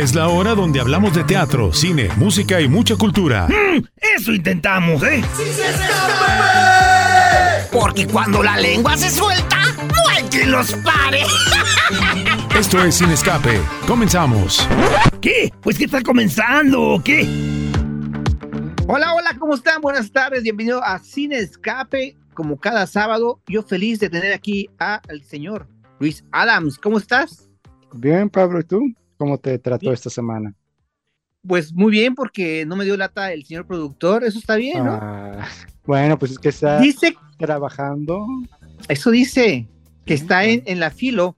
Es la hora donde hablamos de teatro, cine, música y mucha cultura. Mm, eso intentamos, ¿eh? ¡Sí se Porque cuando la lengua se suelta, no hay quien los pare. Esto es Sin Escape. Comenzamos. ¿Qué? Pues que está comenzando, ¿o qué? Hola, hola, ¿cómo están? Buenas tardes, bienvenido a Sin Escape. Como cada sábado, yo feliz de tener aquí al señor Luis Adams. ¿Cómo estás? Bien, Pablo, ¿y tú? ¿Cómo te trató esta semana? Pues muy bien, porque no me dio lata el señor productor, eso está bien, ¿no? Ah, bueno, pues es que está dice, trabajando. Eso dice, que está en, en, la filo,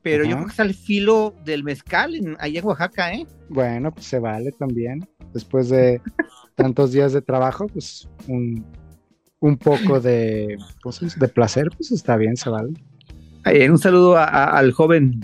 pero yo creo que está el filo del mezcal en, allá en Oaxaca, ¿eh? Bueno, pues se vale también. Después de tantos días de trabajo, pues un, un poco de, pues, de placer, pues está bien, se vale. un saludo a, a, al joven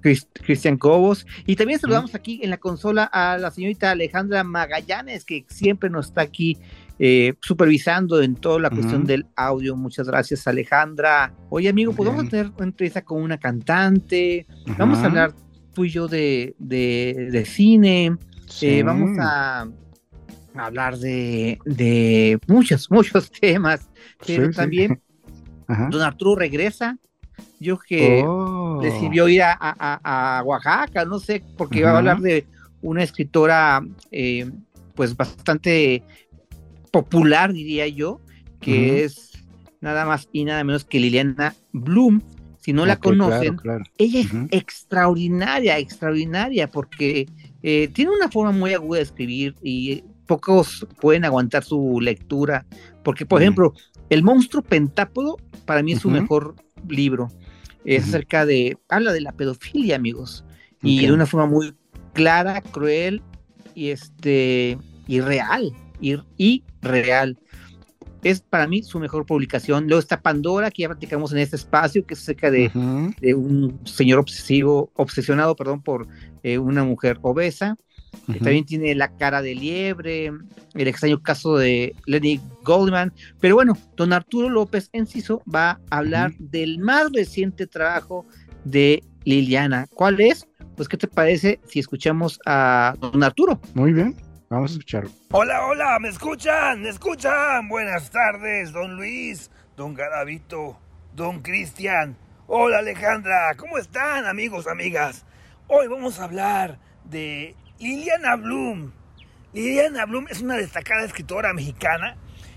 Cristian Cobos. Y también saludamos aquí en la consola a la señorita Alejandra Magallanes, que siempre nos está aquí eh, supervisando en toda la cuestión del audio. Muchas gracias, Alejandra. Oye, amigo, pues vamos a tener una entrevista con una cantante. Vamos a hablar tú y yo de, de, cine. Eh, vamos a hablar de, de muchos, muchos temas. Pero también Don Arturo regresa yo que oh. decidió ir a, Oaxaca, no sé, porque iba a hablar de una escritora eh, pues bastante popular, diría yo, que es nada más y nada menos que Liliana Bloom. Si no la conocen, ella es extraordinaria, extraordinaria, porque eh, tiene una forma muy aguda de escribir y pocos pueden aguantar su lectura, porque por ejemplo, El monstruo pentápodo para mí es su mejor libro es acerca de, habla de la pedofilia, amigos, y de una forma muy clara, cruel y este y real, y, real. Es para mí su mejor publicación. Luego está Pandora, que ya platicamos en este espacio, que es acerca de, de un señor obsesivo, obsesionado, perdón, por eh, una mujer obesa. También tiene La cara de liebre, el extraño caso de Lenny Goldman. Pero bueno, don Arturo López Enciso va a hablar del más reciente trabajo de Liliana. ¿Cuál es? Pues, ¿qué te parece si escuchamos a don Arturo? Muy bien, vamos a escucharlo. Hola, hola, ¿me escuchan? ¿Me escuchan? Buenas tardes, don Luis, don Garavito, don Cristian. Hola, Alejandra, ¿cómo están, amigos, amigas? Hoy vamos a hablar de Liliana Bloom. Liliana Bloom es una destacada escritora mexicana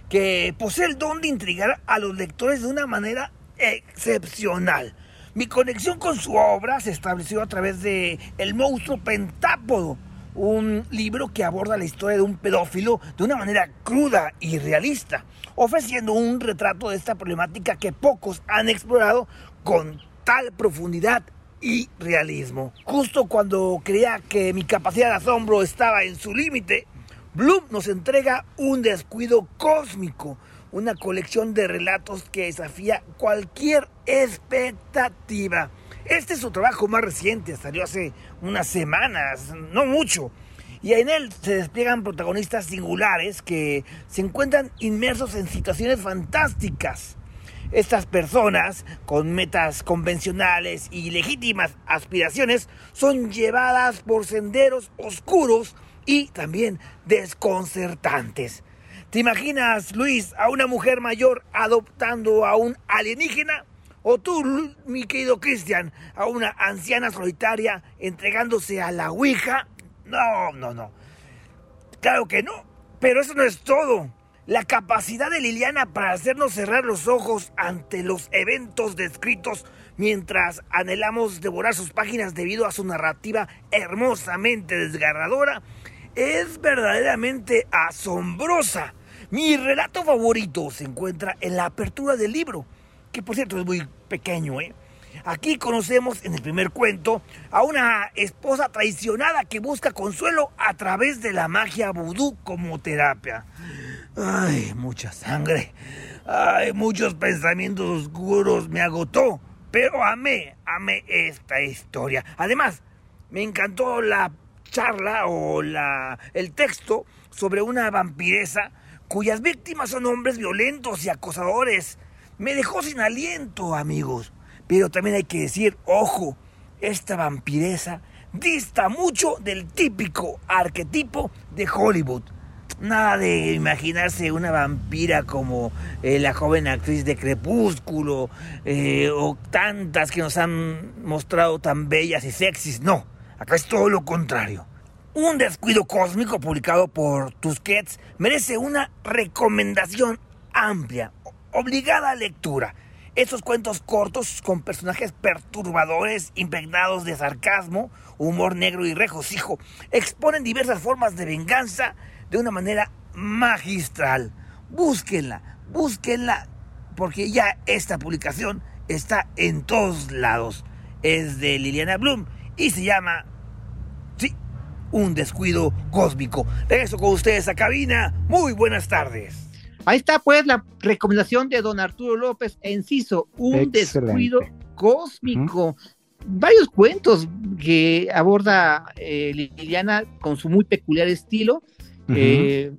que posee el don de intrigar a los lectores de una manera excepcional. Mi conexión con su obra se estableció a través de El monstruo pentápodo, un libro que aborda la historia de un pedófilo de una manera cruda y realista, ofreciendo un retrato de esta problemática que pocos han explorado con tal profundidad y realismo. Justo cuando creía que mi capacidad de asombro estaba en su límite, Bloom nos entrega un descuido cósmico, una colección de relatos que desafía cualquier expectativa. Este es su trabajo más reciente, salió hace unas semanas, no mucho. Y en él se despliegan protagonistas singulares que se encuentran inmersos en situaciones fantásticas estas personas, con metas convencionales y legítimas aspiraciones, son llevadas por senderos oscuros y también desconcertantes. ¿Te imaginas, Luis, a una mujer mayor adoptando a un alienígena? ¿O tú, mi querido Cristian, a una anciana solitaria entregándose a la Ouija? No, no, no. Claro que no. Pero eso no es todo. La capacidad de Liliana para hacernos cerrar los ojos ante los eventos descritos mientras anhelamos devorar sus páginas debido a su narrativa hermosamente desgarradora es verdaderamente asombrosa. Mi relato favorito se encuentra en la apertura del libro, que por cierto es muy pequeño, ¿eh? Aquí conocemos en el primer cuento a una esposa traicionada que busca consuelo a través de la magia vudú como terapia. Ay, mucha sangre. Ay, muchos pensamientos oscuros me agotó. Pero amé, amé esta historia. Además, me encantó la charla o la, el texto sobre una vampiresa cuyas víctimas son hombres violentos y acosadores. Me dejó sin aliento, amigos. Pero también hay que decir, ojo, esta vampiresa dista mucho del típico arquetipo de Hollywood. Nada de imaginarse una vampira como eh, la joven actriz de Crepúsculo eh, o tantas que nos han mostrado tan bellas y sexys. No, acá es todo lo contrario. Un descuido cósmico publicado por Tusquets merece una recomendación amplia, obligada lectura. Estos cuentos cortos con personajes perturbadores, impregnados de sarcasmo, humor negro y regocijo, exponen diversas formas de venganza de una manera magistral. Búsquenla, búsquenla, porque ya esta publicación está en todos lados. Es de Liliana Bloom y se llama, sí, Un descuido cósmico. Regreso con ustedes a cabina. Muy buenas tardes. Ahí está pues la recomendación de don Arturo López, Enciso, un Excelente. descuido cósmico. Varios cuentos que aborda eh, Liliana con su muy peculiar estilo. Eh,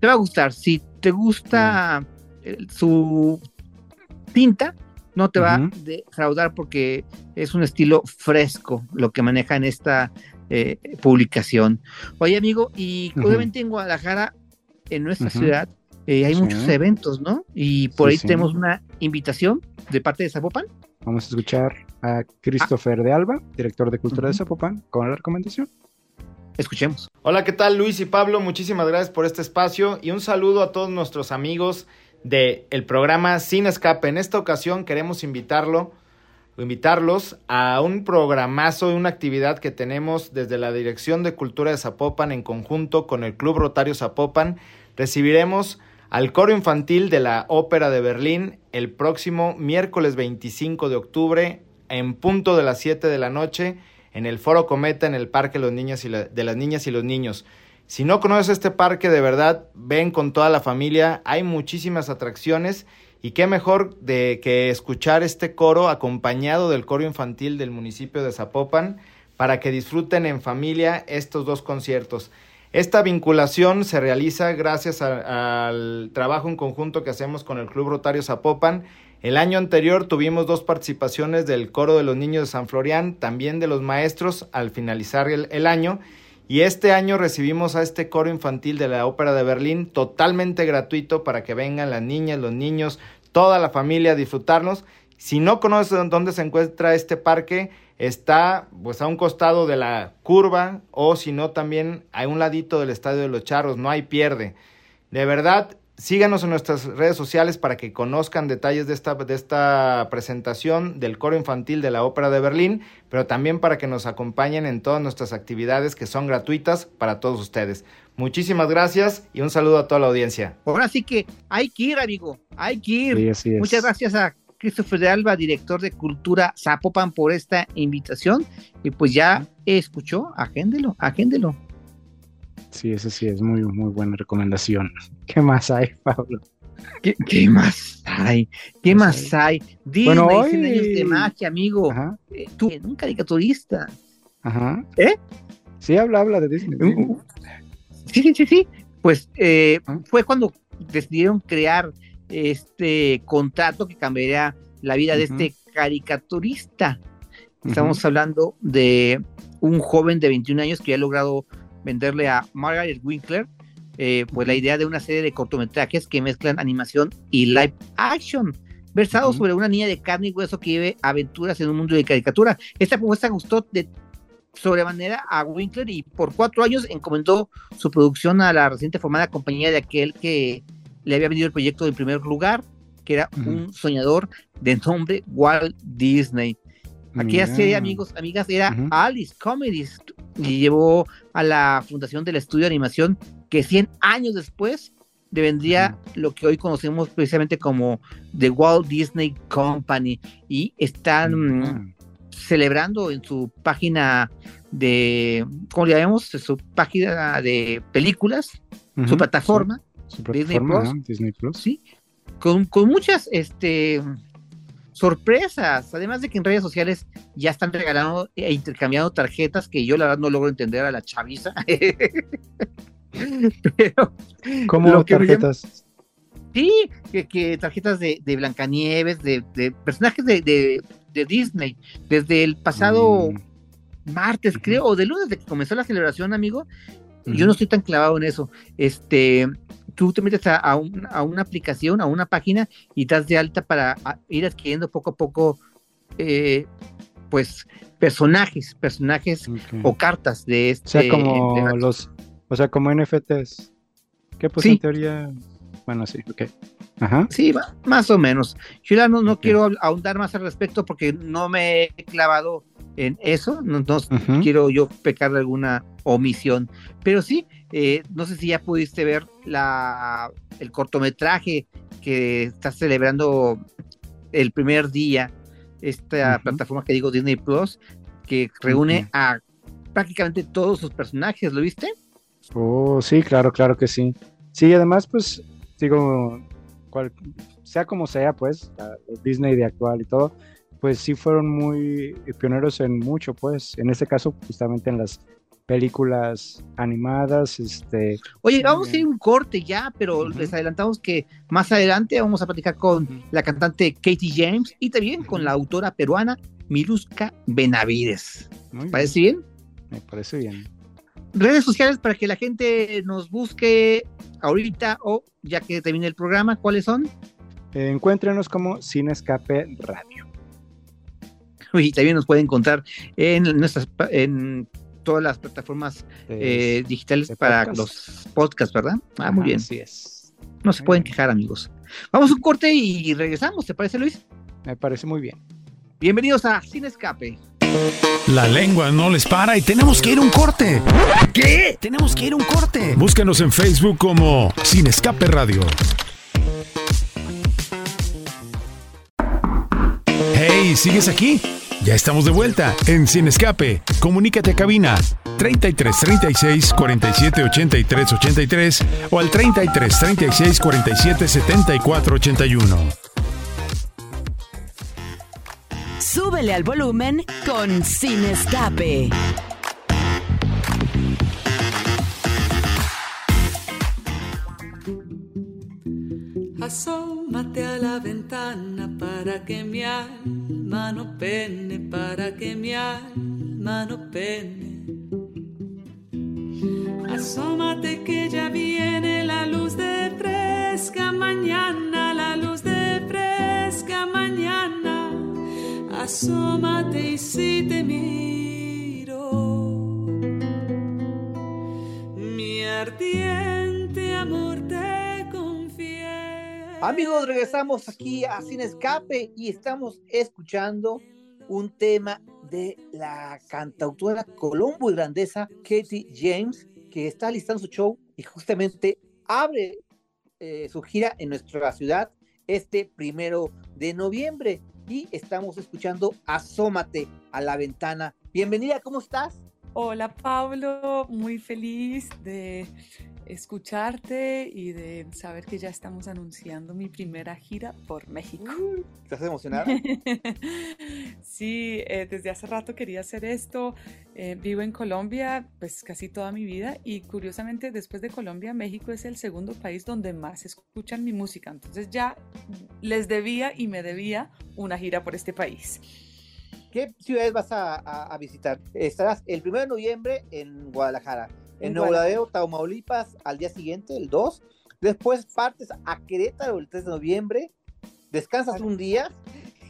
te va a gustar. Si te gusta eh, su tinta, no te va a defraudar porque es un estilo fresco lo que maneja en esta eh, publicación. Oye, amigo, y obviamente en Guadalajara, en nuestra ciudad, eh, hay Sí. muchos eventos, ¿no? Y por Sí, ahí sí. tenemos una invitación de parte de Zapopan. Vamos a escuchar a Christopher de Alba, director de Cultura de. Zapopan, con la recomendación. Escuchemos. Hola, ¿qué tal Luis y Pablo? Muchísimas gracias por este espacio y un saludo a todos nuestros amigos del el programa Sin Escape. En esta ocasión queremos invitarlo, invitarlos a un programazo y una actividad que tenemos desde la Dirección de Cultura de Zapopan en conjunto con el Club Rotario Zapopan. Recibiremos al coro infantil de la Ópera de Berlín el próximo miércoles 25 de octubre en punto de las 7 de la noche en el Foro Cometa en el Parque los de las Niñas y los Niños. Si no conoces este parque, de verdad, ven con toda la familia. Hay muchísimas atracciones y qué mejor de que escuchar este coro acompañado del coro infantil del municipio de Zapopan para que disfruten en familia estos dos conciertos. Esta vinculación se realiza gracias al trabajo en conjunto que hacemos con el Club Rotario Zapopan. El año anterior tuvimos dos participaciones del coro de los niños de San Florian, también de los maestros al finalizar el, el año. Y este año recibimos a este coro infantil de la Ópera de Berlín totalmente gratuito para que vengan las niñas, los niños, toda la familia a disfrutarlos. Si no conocen dónde se encuentra este parque, está pues a un costado de la curva o si no también a un ladito del Estadio de los Charros, no hay pierde. De verdad, síganos en nuestras redes sociales para que conozcan detalles de esta, de esta presentación del coro infantil de la Ópera de Berlín, pero también para que nos acompañen en todas nuestras actividades que son gratuitas para todos ustedes. Muchísimas gracias y un saludo a toda la audiencia. Ahora sí que hay que ir, amigo. Hay que ir. Sí, así es. Muchas gracias a Christopher de Alba, director de Cultura Zapopan, por esta invitación. Y pues ya escuchó, agéndelo, agéndelo. Sí, esa sí es muy, muy buena recomendación. ¿Qué más hay, Pablo? ¿Qué, qué más hay? ¿Qué No más sé. hay? Disney, Bueno, 100 hoy- años de magia, amigo. Ajá, Eh, Tú, un caricaturista. ajá. ¿Eh? Sí, habla, habla de Disney. Uh, Sí, sí, sí, sí. Pues eh, Ah. fue cuando decidieron crear este contrato que cambiaría la vida de este caricaturista. Estamos hablando de un joven de 21 años que ha logrado venderle a Margaret Winkler eh, pues la idea de una serie de cortometrajes que mezclan animación y live action, versados Ujú. sobre una niña de carne y hueso que vive aventuras en un mundo de caricatura. Esta propuesta gustó de sobremanera a Winkler y por cuatro años encomendó su producción a la reciente formada compañía de aquel que le había vendido el proyecto en primer lugar, que era un soñador de nombre Walt Disney. Aquella Mira. serie, amigos, amigas, era. Alice Comedies y llevó a la fundación del estudio de animación que 100 años después le vendría lo que hoy conocemos precisamente como The Walt Disney Company y están celebrando en su página de, ¿cómo le llamamos? Su página de películas, su plataforma, sí, su Disney Plus. Disney Plus. ¿sí? Con, con muchas este, sorpresas, además de que en redes sociales ya están regalando e intercambiando tarjetas que yo la verdad no logro entender a la chaviza. Pero ¿Cómo tarjetas? sí, que, que tarjetas de, de Blancanieves, de, de personajes de, de- de Disney, desde el pasado Mm, martes, creo, o de lunes de que comenzó la celebración, amigo. Yo no estoy tan clavado en eso. Este, tú te metes a, a, una aplicación, a una página y das de alta para ir adquiriendo poco a poco, eh, pues, personajes, personajes o cartas de este. O sea, como los, o sea, como NFTs. Que pues en teoría, bueno, sí, ok. Ajá. Sí, más o menos. Yo ya no, no quiero ahondar más al respecto porque no me he clavado en eso, no, quiero yo pecar de alguna omisión, pero sí, eh, no sé si ya pudiste ver la, el cortometraje que está celebrando el primer día, esta plataforma que digo Disney Plus, que reúne a prácticamente todos sus personajes, ¿lo viste? Oh, sí, claro, claro que sí. Sí, además, pues, digo, sea como sea, pues, Disney de actual y todo, pues sí fueron muy pioneros en mucho, pues, en este caso justamente en las películas animadas, este... Oye, vamos a ir un corte ya, pero les adelantamos que más adelante vamos a platicar con la cantante Katie James y también con la autora peruana Miluska Benavides. ¿Parece bien? Me parece bien. Redes sociales para que la gente nos busque ahorita o ya que termine el programa, ¿cuáles son? encuéntrenos como Sin Escape Radio. Y también nos pueden encontrar en nuestras en todas las plataformas eh, digitales para los podcasts, ¿verdad? Ah, muy bien. Así es. No se pueden quejar, amigos. Vamos a un corte y regresamos, ¿te parece, Luis? Me parece muy bien. Bienvenidos a Sin Escape. La lengua no les para y tenemos que ir a un corte. ¿Qué? Tenemos que ir a un corte. Búscanos en Facebook como Sin Escape Radio. Hey, ¿sigues aquí? Ya estamos de vuelta en Sin Escape. Comunícate a cabina 33 36 47 83 83 o al 33 36 47 74 81. Súbele al volumen con Sin Escape. Asómate a la ventana para que mi alma no pene, para que mi alma no pene. Asómate que ya viene la luz de fresca mañana, la luz de fresca mañana asómate y si te miro, mi ardiente Amigos, regresamos aquí a Sin Escape y estamos escuchando un tema de la cantautora colombo irlandesa Katie James, que está listando su show y justamente abre eh, su gira en nuestra ciudad este primero de noviembre y estamos escuchando Asómate a la ventana. Bienvenida, ¿cómo estás? Hola Pablo, muy feliz de escucharte y de saber que ya estamos anunciando mi primera gira por México. ¿Estás emocionada? sí, eh, desde hace rato quería hacer esto. Eh, vivo en Colombia pues casi toda mi vida y curiosamente después de Colombia, México es el segundo país donde más escuchan mi música. Entonces ya les debía y me debía una gira por este país. ¿Qué ciudades vas a, a visitar? Estarás el 1 de noviembre en Guadalajara en Nuevo Laredo, Tamaulipas, al día siguiente, el 2. Después partes a Querétaro el 3 de noviembre, descansas un día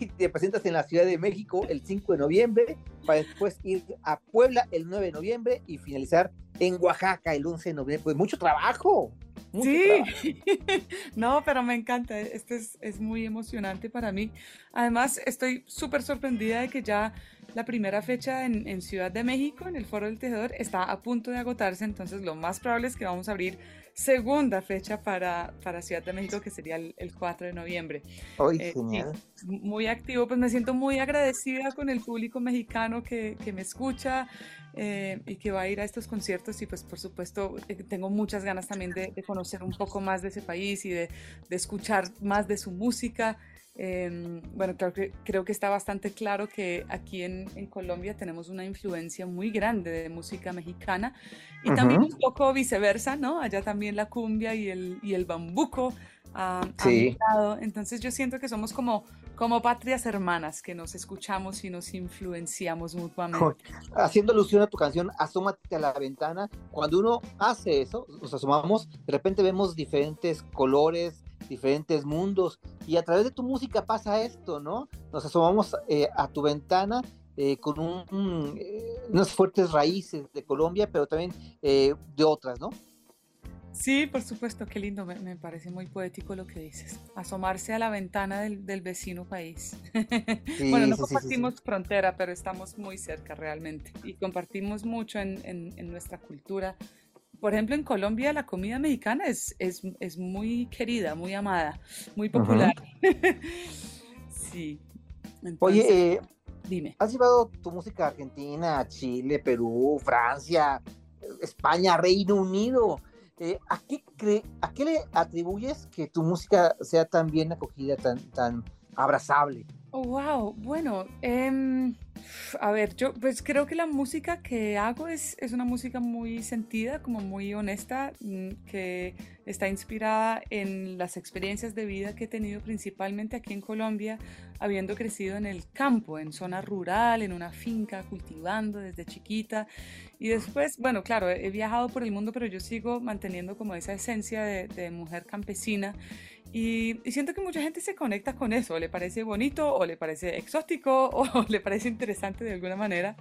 y te presentas en la Ciudad de México el 5 de noviembre, para después ir a Puebla el 9 de noviembre y finalizar en Oaxaca el 11 de noviembre. Pues mucho trabajo. sí, no, pero me encanta, esto es, es muy emocionante para mí. Además, estoy súper sorprendida de que ya la primera fecha en, Ciudad de México, en el Foro del Tejedor, está a punto de agotarse, entonces lo más probable es que vamos a abrir segunda fecha para, para Ciudad de México, que sería el, 4 de noviembre. Eh, muy activo, pues me siento muy agradecida con el público mexicano que, que me escucha eh, y que va a ir a estos conciertos y pues por supuesto eh, tengo muchas ganas también de, conocer un poco más de ese país y de, de escuchar más de su música. Em, bueno, creo que, creo que está bastante claro que aquí en, en, Colombia tenemos una influencia muy grande de música mexicana y también un poco viceversa, ¿no? Allá también la cumbia y el, y el bambuco a, a mi lado. Entonces yo siento que somos como, como patrias hermanas, que nos escuchamos y nos influenciamos mutuamente. Haciendo alusión a tu canción, Asómate a la ventana, cuando uno hace eso, nos asomamos, de repente vemos diferentes colores, diferentes mundos, y a través de tu música pasa esto, ¿no? Nos asomamos eh, a tu ventana eh, con un, eh, unas fuertes raíces de Colombia, pero también de otras, ¿no? Sí, por supuesto, qué lindo, me, parece muy poético lo que dices. Asomarse a la ventana del, vecino país. bueno, no compartimos frontera, pero estamos muy cerca realmente y compartimos mucho en, nuestra cultura. Por ejemplo, en Colombia la comida mexicana es, es, muy querida, muy amada, muy popular. sí. Oye, eh, dime. ¿Has llevado tu música a Argentina, Chile, Perú, Francia, España, Reino Unido? Eh, ¿a, qué ¿A qué le atribuyes que tu música sea tan bien acogida, tan, tan abrazable? Wow, bueno, em, a ver, yo pues creo que la música que hago es, es una música muy sentida, como muy honesta, mm, que está inspirada en las experiencias de vida que he tenido principalmente aquí en Colombia, habiendo crecido en el campo, en zona rural, en una finca, cultivando desde chiquita. Y después, bueno, claro, he viajado por el mundo, pero yo sigo manteniendo como esa esencia de mujer campesina. Y, siento que mucha gente se conecta con eso, le parece bonito o le parece exótico o le parece interesante de alguna manera.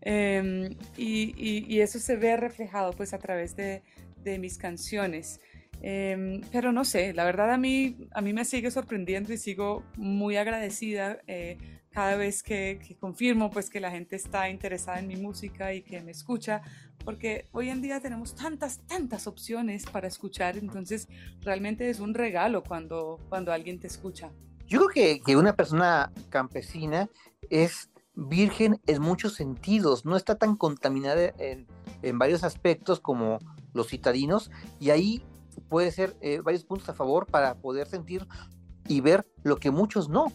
Em, y, y, eso se ve reflejado pues a través de, de mis canciones. Em, pero no sé, la verdad a mí, a mí me sigue sorprendiendo y sigo muy agradecida eh, cada vez que, confirmo pues que la gente está interesada en mi música y que me escucha, porque hoy en día tenemos tantas, tantas opciones para escuchar, entonces realmente es un regalo cuando, cuando alguien te escucha. Yo creo que, que una persona campesina es virgen en muchos sentidos, no está tan contaminada en, en varios aspectos como los citadinos, y ahí puede ser eh, varios puntos a favor para poder sentir y ver lo que muchos no.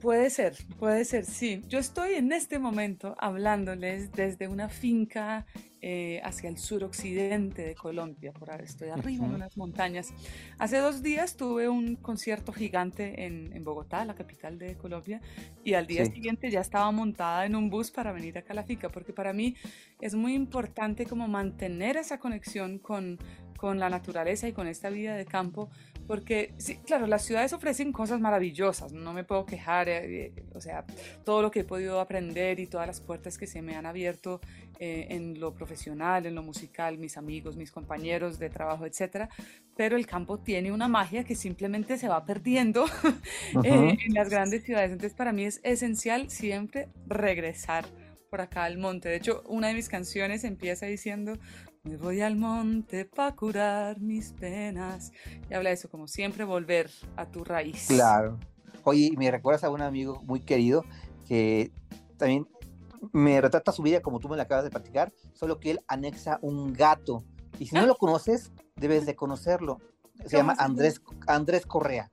Puede ser, puede ser, sí. Yo estoy en este momento hablándoles desde una finca eh, hacia el suroccidente de Colombia, por ahora estoy arriba en unas montañas. Hace dos días tuve un concierto gigante en, en Bogotá, la capital de Colombia, y al día siguiente ya estaba montada en un bus para venir a la finca, porque para mí es muy importante como mantener esa conexión con, con la naturaleza y con esta vida de campo, porque sí, claro, las ciudades ofrecen cosas maravillosas, no me puedo quejar, eh, eh, o sea, todo lo que he podido aprender y todas las puertas que se me han abierto eh, en lo profesional, en lo musical, mis amigos, mis compañeros de trabajo, etcétera, pero el campo tiene una magia que simplemente se va perdiendo en las grandes ciudades, entonces para mí es esencial siempre regresar por acá al monte. De hecho, una de mis canciones empieza diciendo, me voy al monte para curar mis penas. Y habla de eso, como siempre, volver a tu raíz. Claro. Oye, me recuerdas a un amigo muy querido que también me retrata su vida como tú me la acabas de practicar, solo que él anexa un gato. Y si no lo conoces, debes de conocerlo. Se llama Andrés, Andrés Correa.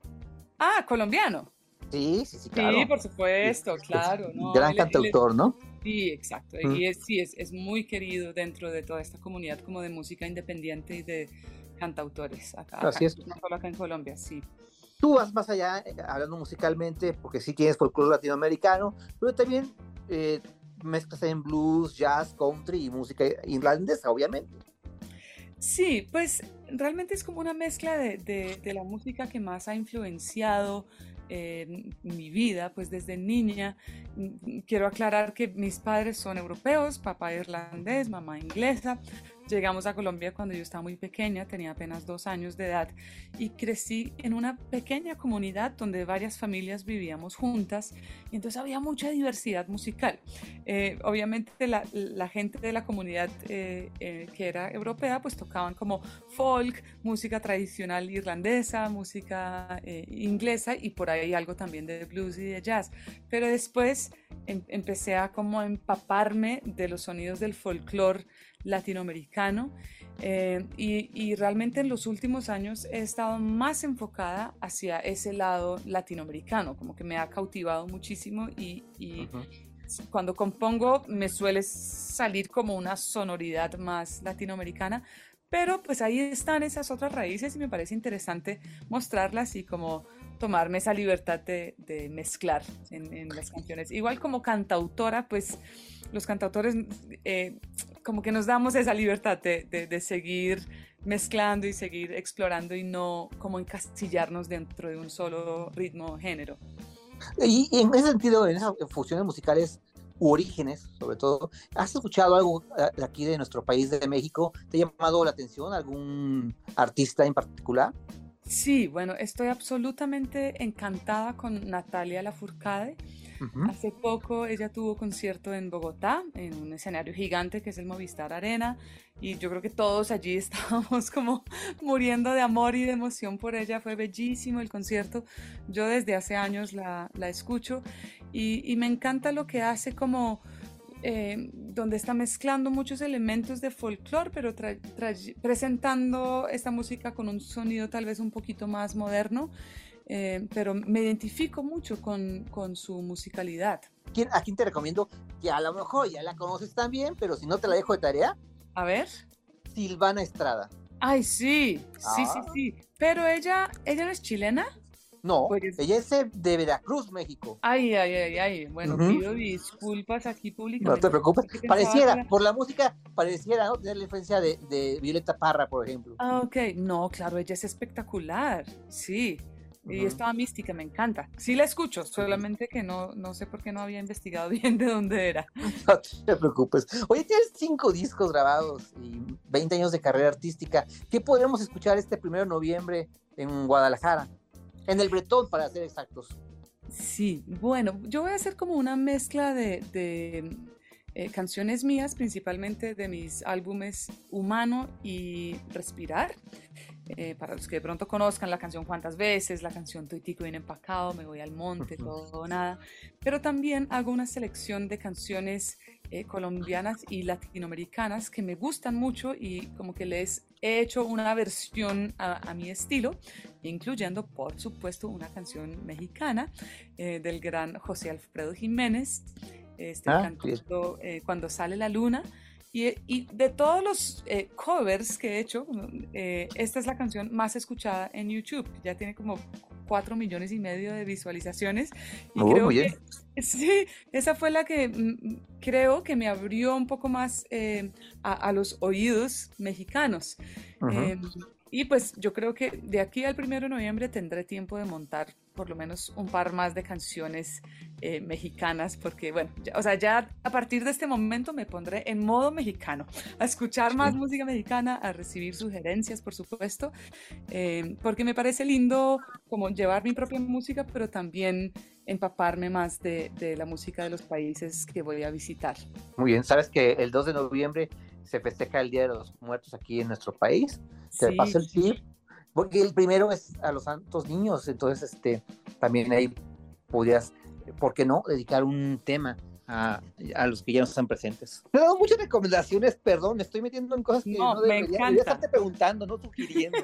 Ah, colombiano. Sí, sí, sí, claro. Sí, por supuesto, claro. gran cantautor, ¿no? Sí, exacto. Y es, sí, es, es, muy querido dentro de toda esta comunidad como de música independiente y de cantautores acá, Así es. no solo acá en Colombia, sí. Tú vas más allá, eh, hablando musicalmente, porque sí tienes folclore latinoamericano, pero también eh, mezclas en blues, jazz, country y música irlandesa, obviamente. Sí, pues realmente es como una mezcla de, de, de la música que más ha influenciado mi vida, pues desde niña. Quiero aclarar que mis padres son europeos, papá irlandés, mamá inglesa, Llegamos a Colombia cuando yo estaba muy pequeña, tenía apenas dos años de edad y crecí en una pequeña comunidad donde varias familias vivíamos juntas y entonces había mucha diversidad musical. Eh, obviamente la, la, gente de la comunidad eh, eh, que era europea pues tocaban como folk, música tradicional irlandesa, música inglesa y por ahí algo también de blues y de jazz. Pero después em, empecé a como empaparme de los sonidos del folclore latinoamericano eh, y, realmente en los últimos años he estado más enfocada hacia ese lado latinoamericano, como que me ha cautivado muchísimo y, cuando compongo me suele salir como una sonoridad más latinoamericana, Pero pues ahí están esas otras raíces y me parece interesante mostrarlas y como tomarme esa libertad de, de mezclar en, en, las canciones. Igual como cantautora, pues los cantautores eh, como que nos damos esa libertad de, de, de, seguir mezclando y seguir explorando y no como encastillarnos dentro de un solo ritmo género. Y, en ese sentido, en esas fusiones musicales u orígenes, sobre todo, ¿has escuchado algo de aquí de nuestro país, de México? ¿Te ha llamado la atención algún artista en particular? Sí, bueno, estoy absolutamente encantada con Natalia Lafourcade. Uh -huh. Hace poco ella tuvo concierto en Bogotá, en un escenario gigante que es el Movistar Arena, y yo creo que todos allí estábamos como muriendo de amor y de emoción por ella. Fue bellísimo el concierto. Yo desde hace años la, la escucho y, y, me encanta lo que hace como... Eh, donde está mezclando muchos elementos de folclore, pero presentando esta música con un sonido tal vez un poquito más moderno. Eh, pero me identifico mucho con, con su musicalidad. ¿Quién, ¿A quién te recomiendo? Que a lo mejor ya la conoces también, pero si no te la dejo de tarea. A ver. Silvana Estrada. Ay, sí, sí, ah. sí, sí. Pero ella, ella no es chilena. No, pues, ella es de Veracruz, México. Ay, ay, ay, ay. Bueno, uh -huh. pido disculpas aquí públicamente. No te preocupes. Pareciera, por la música, pareciera ¿no? tener la influencia de, de, Violeta Parra, por ejemplo. Ah, ok. No, claro, ella es espectacular. Sí. Y uh -huh. esta mística me encanta. Sí la escucho, solamente que no, no sé por qué no había investigado bien de dónde era. No te preocupes. Oye, tienes cinco discos grabados y 20 años de carrera artística. ¿Qué podremos escuchar este primero de noviembre en Guadalajara? En el Bretón, para ser exactos. Sí, bueno, yo voy a hacer como una mezcla de, de eh, canciones mías, principalmente de mis álbumes Humano y Respirar. Eh, para los que de pronto conozcan la canción Cuántas veces, la canción Tuitico bien empacado, Me voy al monte, todo o nada. Pero también hago una selección de canciones eh, colombianas y latinoamericanas que me gustan mucho y como que les he hecho una versión a, a mi estilo, incluyendo por supuesto una canción mexicana eh, del gran José Alfredo Jiménez, este ah, cantando eh, Cuando sale la luna. Y, y, de todos los eh, covers que he hecho, eh, esta es la canción más escuchada en YouTube. Ya tiene como 4 millones y medio de visualizaciones. Y oh, creo muy bien. que sí, esa fue la que mm, creo que me abrió un poco más eh, a, a, los oídos mexicanos. Uh -huh. y pues yo creo que de aquí al primero de noviembre tendré tiempo de montar por lo menos un par más de canciones eh, mexicanas, porque bueno, ya, o sea, ya a partir de este momento me pondré en modo mexicano, a escuchar más sí. música mexicana, a recibir sugerencias, por supuesto, eh, porque me parece lindo como llevar mi propia música, pero también empaparme más de, de, la música de los países que voy a visitar. Muy bien, sabes que el 2 de noviembre se festeja el Día de los Muertos aquí en nuestro país. Te sí, paso el tip porque el primero es a los santos niños, entonces este también ahí podrías, ¿por qué no?, dedicar un tema a, a, los que ya no están presentes. Me he dado muchas recomendaciones, perdón, me estoy metiendo en cosas que no, no debería, debería estarte preguntando, no sugiriendo.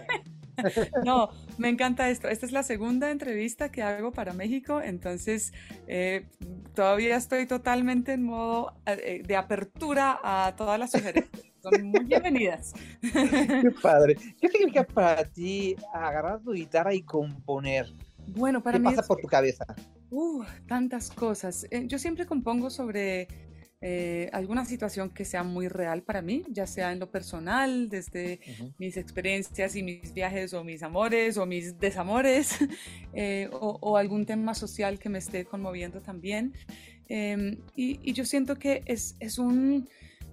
no, me encanta esto. Esta es la segunda entrevista que hago para México, entonces eh, todavía estoy totalmente en modo eh, de apertura a todas las sugerencias. Son muy bienvenidas. Qué padre. ¿Qué significa para ti agarrar tu guitarra y componer? Bueno, para ¿Qué mí pasa es... por tu cabeza? Uh, tantas cosas. Eh, yo siempre compongo sobre eh, alguna situación que sea muy real para mí, ya sea en lo personal, desde uh -huh. mis experiencias y mis viajes o mis amores o mis desamores, eh, o, o, algún tema social que me esté conmoviendo también. Eh, y, y, yo siento que es, es, un,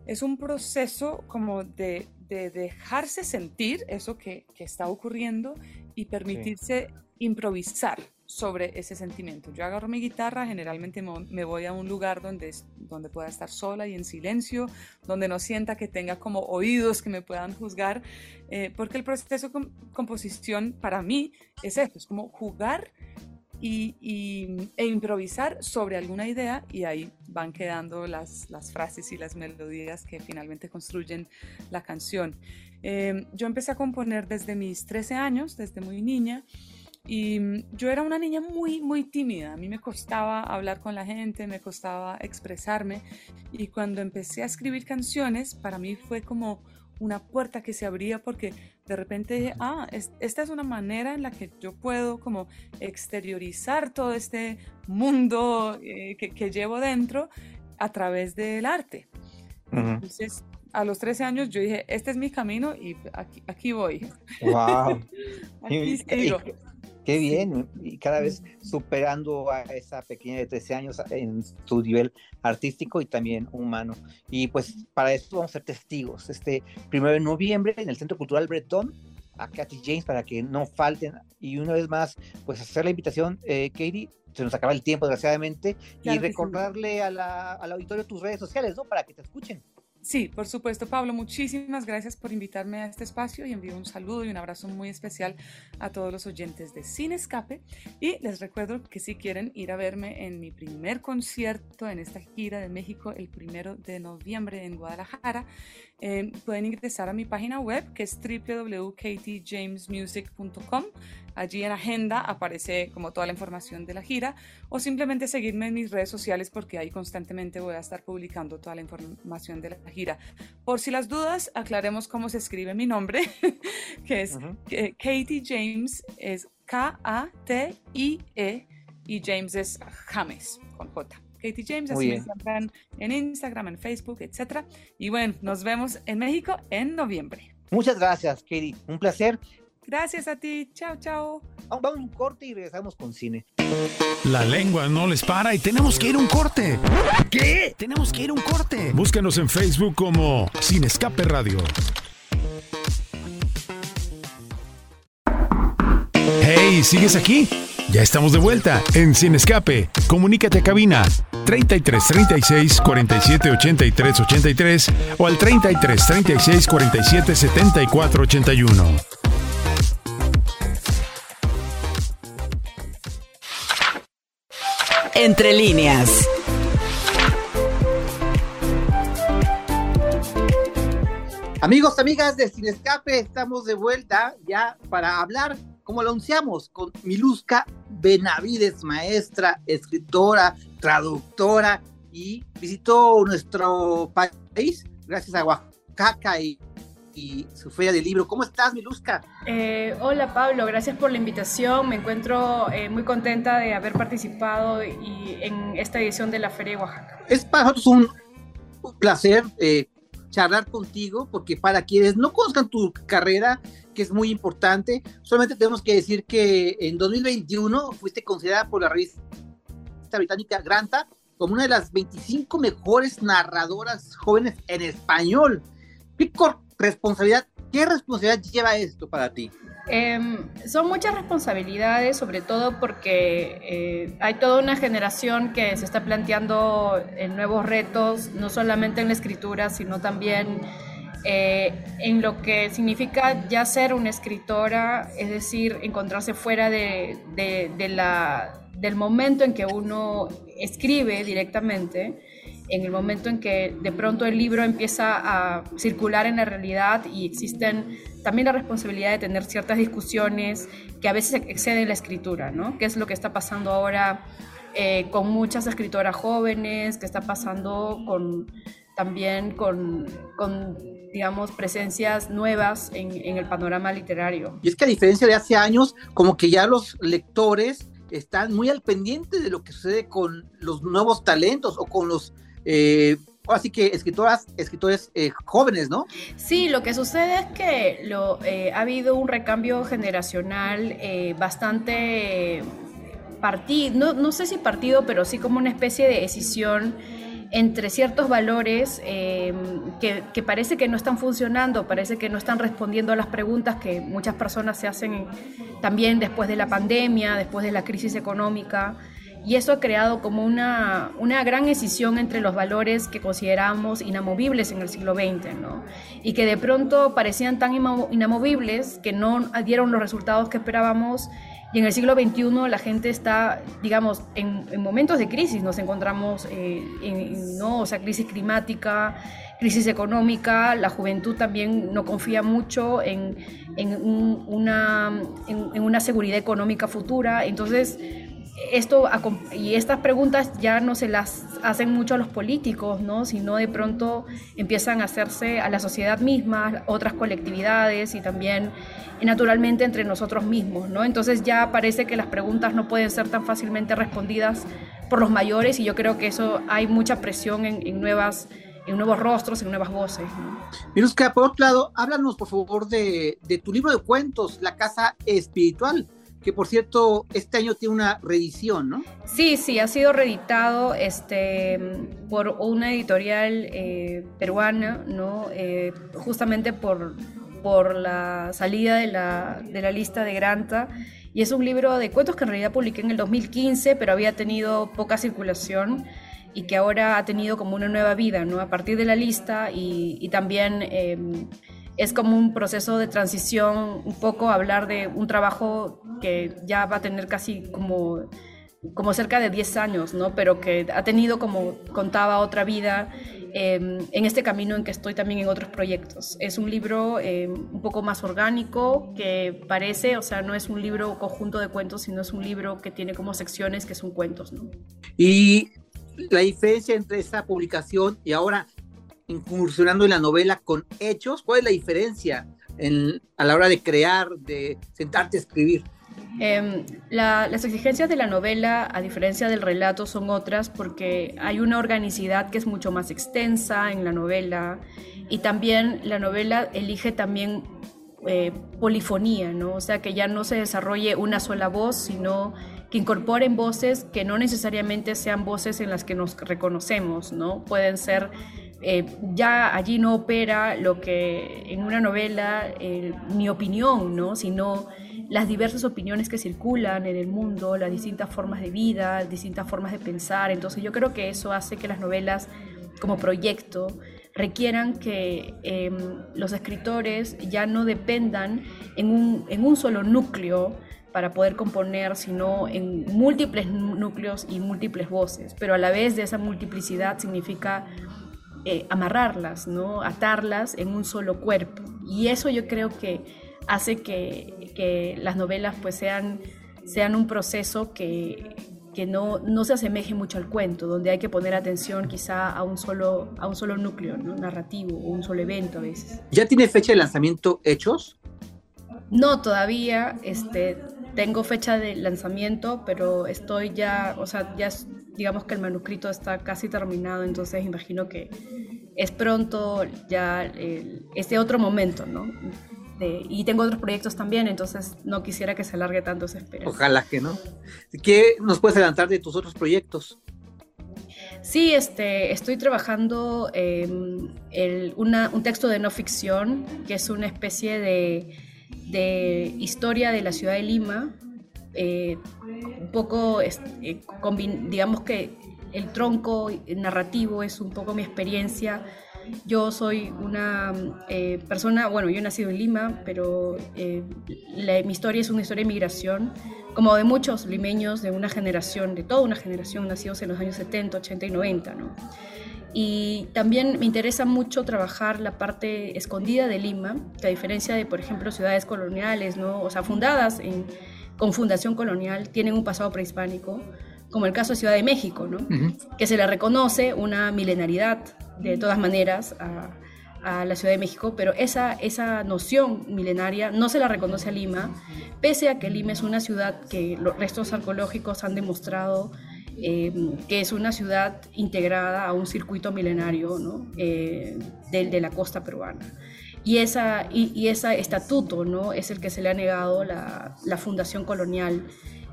es un proceso como de, de dejarse sentir eso que, que, está ocurriendo y permitirse sí. improvisar sobre ese sentimiento. Yo agarro mi guitarra, generalmente me voy a un lugar donde, donde pueda estar sola y en silencio, donde no sienta que tenga como oídos que me puedan juzgar, eh, porque el proceso de composición para mí es esto, es como jugar y, e improvisar sobre alguna idea y ahí van quedando las, frases y las melodías que finalmente construyen la canción. Eh, yo empecé a componer desde mis 13 años, desde muy niña, y mm, yo era una niña muy, muy tímida. A mí me costaba hablar con la gente, me costaba expresarme. Y cuando empecé a escribir canciones, para mí fue como una puerta que se abría porque de repente dije, ah, esta es una manera en la que yo puedo como exteriorizar todo este mundo eh, que, llevo dentro a través del arte. Entonces, a los 13 años yo dije, este es mi camino y aquí, aquí voy. ¡Wow! aquí sigo. Qué bien, y cada vez superando a esa pequeña de 13 años en su nivel artístico y también humano. Y pues para esto vamos a ser testigos. Este primero de noviembre en el Centro Cultural Bretón, a Katy James para que no falten. Y una vez más, pues hacer la invitación, eh, Katie, se nos acaba el tiempo desgraciadamente, y recordarle a la, al auditorio tus redes sociales, ¿no? Para que te escuchen. Sí, por supuesto, Pablo. Muchísimas gracias por invitarme a este espacio y envío un saludo y un abrazo muy especial a todos los oyentes de Sin Escape. Y les recuerdo que si quieren ir a verme en mi primer concierto en esta gira de México el primero de noviembre en Guadalajara, eh, pueden ingresar a mi página web que es www.ktjamesmusic.com. Allí en agenda aparece como toda la información de la gira o simplemente seguirme en mis redes sociales porque ahí constantemente voy a estar publicando toda la información de la gira. Por si las dudas, aclaremos cómo se escribe mi nombre, que es Katie James, es K-A-T-I-E y James es James con J. Katie James, así me encuentran en Instagram, en Facebook, etc. Y bueno, nos vemos en México en noviembre. Muchas gracias, Katie. Un placer. Gracias a ti. Chao, chao. Vamos a un corte y regresamos con cine. La lengua no les para y tenemos que ir a un corte. ¿Qué? Tenemos que ir a un corte. Búscanos en Facebook como Sin Escape Radio. Hey, ¿sigues aquí? Ya estamos de vuelta en Sin Escape. Comunícate a cabina 33 36 47 83 83 o al 33 36 47 74 81. Entre líneas. Amigos, amigas de Sin Escape, estamos de vuelta ya para hablar como lo anunciamos, con Miluska Benavides, maestra, escritora, traductora, y visitó nuestro país gracias a Oaxaca y, su feria de libro. ¿Cómo estás, Miluska? Eh, hola, Pablo, gracias por la invitación. Me encuentro eh, muy contenta de haber participado y, en esta edición de la Feria de Oaxaca. Es para nosotros un, placer eh, charlar contigo, porque para quienes no conozcan tu carrera, que es muy importante, solamente tenemos que decir que en 2021 fuiste considerada por la revista británica Granta como una de las 25 mejores narradoras jóvenes en español. ¿Qué responsabilidad, qué responsabilidad lleva esto para ti? Em, son muchas responsabilidades, sobre todo porque eh, hay toda una generación que se está planteando en nuevos retos, no solamente en la escritura, sino también eh, en lo que significa ya ser una escritora, es decir, encontrarse fuera de, de la, del momento en que uno escribe directamente en el momento en que de pronto el libro empieza a circular en la realidad y existen también la responsabilidad de tener ciertas discusiones que a veces exceden la escritura, ¿no? ¿Qué es lo que está pasando ahora eh, con muchas escritoras jóvenes? ¿Qué está pasando con, también con, con digamos, presencias nuevas en, en el panorama literario? Y es que a diferencia de hace años, como que ya los lectores están muy al pendiente de lo que sucede con los nuevos talentos o con los eh, así que escritoras, escritores eh, jóvenes, ¿no? Sí, lo que sucede es que lo, eh, ha habido un recambio generacional eh, bastante partido, no, no, sé si partido, pero sí como una especie de decisión entre ciertos valores que, que, parece que no están funcionando, parece que no están respondiendo a las preguntas que muchas personas se hacen también después de la pandemia, después de la crisis económica y eso ha creado como una, una gran escisión entre los valores que consideramos inamovibles en el siglo XX, ¿no? Y que de pronto parecían tan inamovibles que no dieron los resultados que esperábamos. Y en el siglo XXI la gente está, digamos, en, momentos de crisis, nos encontramos eh, en, ¿no? O sea, crisis climática, crisis económica, la juventud también no confía mucho en, en una, en, una seguridad económica futura. Entonces, esto y estas preguntas ya no se las hacen mucho a los políticos, ¿no? Sino de pronto empiezan a hacerse a la sociedad misma, otras colectividades y también naturalmente entre nosotros mismos, ¿no? Entonces ya parece que las preguntas no pueden ser tan fácilmente respondidas por los mayores y yo creo que eso hay mucha presión en, nuevas en nuevos rostros, en nuevas voces. que por otro lado, háblanos por favor de, de tu libro de cuentos, La Casa Espiritual que por cierto este año tiene una reedición, ¿no? Sí, sí, ha sido reeditado este, por una editorial eh, peruana, ¿no? Eh, justamente por, por la salida de la, de la lista de Granta. Y es un libro de cuentos que en realidad publiqué en el 2015, pero había tenido poca circulación y que ahora ha tenido como una nueva vida, ¿no? A partir de la lista y, y también... Eh, es como un proceso de transición, un poco hablar de un trabajo que ya va a tener casi como, como cerca de 10 años, ¿no? Pero que ha tenido, como contaba, otra vida em, en este camino en que estoy también en otros proyectos. Es un libro em, un poco más orgánico que parece, o sea, no es un libro conjunto de cuentos, sino es un libro que tiene como secciones que son cuentos, ¿no? Y la diferencia entre esta publicación y ahora incursionando en la novela con hechos? ¿Cuál es la diferencia en, a la hora de crear, de sentarte a escribir? Em, las exigencias de la novela, a diferencia del relato, son otras porque hay una organicidad que es mucho más extensa en la novela y también la novela elige también eh, polifonía, ¿no? O sea, que ya no se desarrolle una sola voz, sino que incorporen voces que no necesariamente sean voces en las que nos reconocemos, ¿no? Pueden ser eh, ya allí no opera lo que en una novela, eh, mi opinión, ¿no? sino las diversas opiniones que circulan en el mundo, las distintas formas de vida, distintas formas de pensar. Entonces yo creo que eso hace que las novelas como proyecto requieran que em, los escritores ya no dependan en un, en un solo núcleo para poder componer, sino en múltiples núcleos y múltiples voces, pero a la vez de esa multiplicidad significa eh, amarrarlas, ¿no? atarlas en un solo cuerpo. Y eso yo creo que hace que, que las novelas pues sean, sean un proceso que, que no, no, se asemeje mucho al cuento, donde hay que poner atención quizá a un solo, a un solo núcleo ¿no? narrativo o un solo evento a veces. ¿Ya tiene fecha de lanzamiento hechos? No, todavía este, tengo fecha de lanzamiento, pero estoy ya, o sea, ya digamos que el manuscrito está casi terminado, entonces imagino que es pronto ya este otro momento, ¿no? y tengo otros proyectos también, entonces no quisiera que se alargue tanto esa espera. Ojalá que no. ¿Qué nos puedes adelantar de tus otros proyectos? Sí, este, estoy trabajando en un texto de no ficción, que es una especie de, de historia de la ciudad de Lima, eh, un poco, eh, digamos que el tronco narrativo es un poco mi experiencia. Yo soy una eh, persona, bueno, yo he nacido en Lima, pero mi historia es una historia de migración, como de muchos limeños de una generación, de toda una generación nacidos en los años 70, 80 y 90, ¿no? Y también me interesa mucho trabajar la parte escondida de Lima, que a diferencia de, por ejemplo, ciudades coloniales, ¿no? o sea, fundadas en, con fundación colonial, tienen un pasado prehispánico, como el caso de Ciudad de México, ¿no? que se le reconoce una milenaridad de todas maneras a, a, la Ciudad de México, pero esa, esa noción milenaria no se la reconoce a Lima, pese a que Lima es una ciudad que los restos arqueológicos han demostrado eh, que es una ciudad integrada a un circuito milenario eh, de, de, la costa peruana. Y, esa, y, ese estatuto ¿no? es el que se le ha negado la, la fundación colonial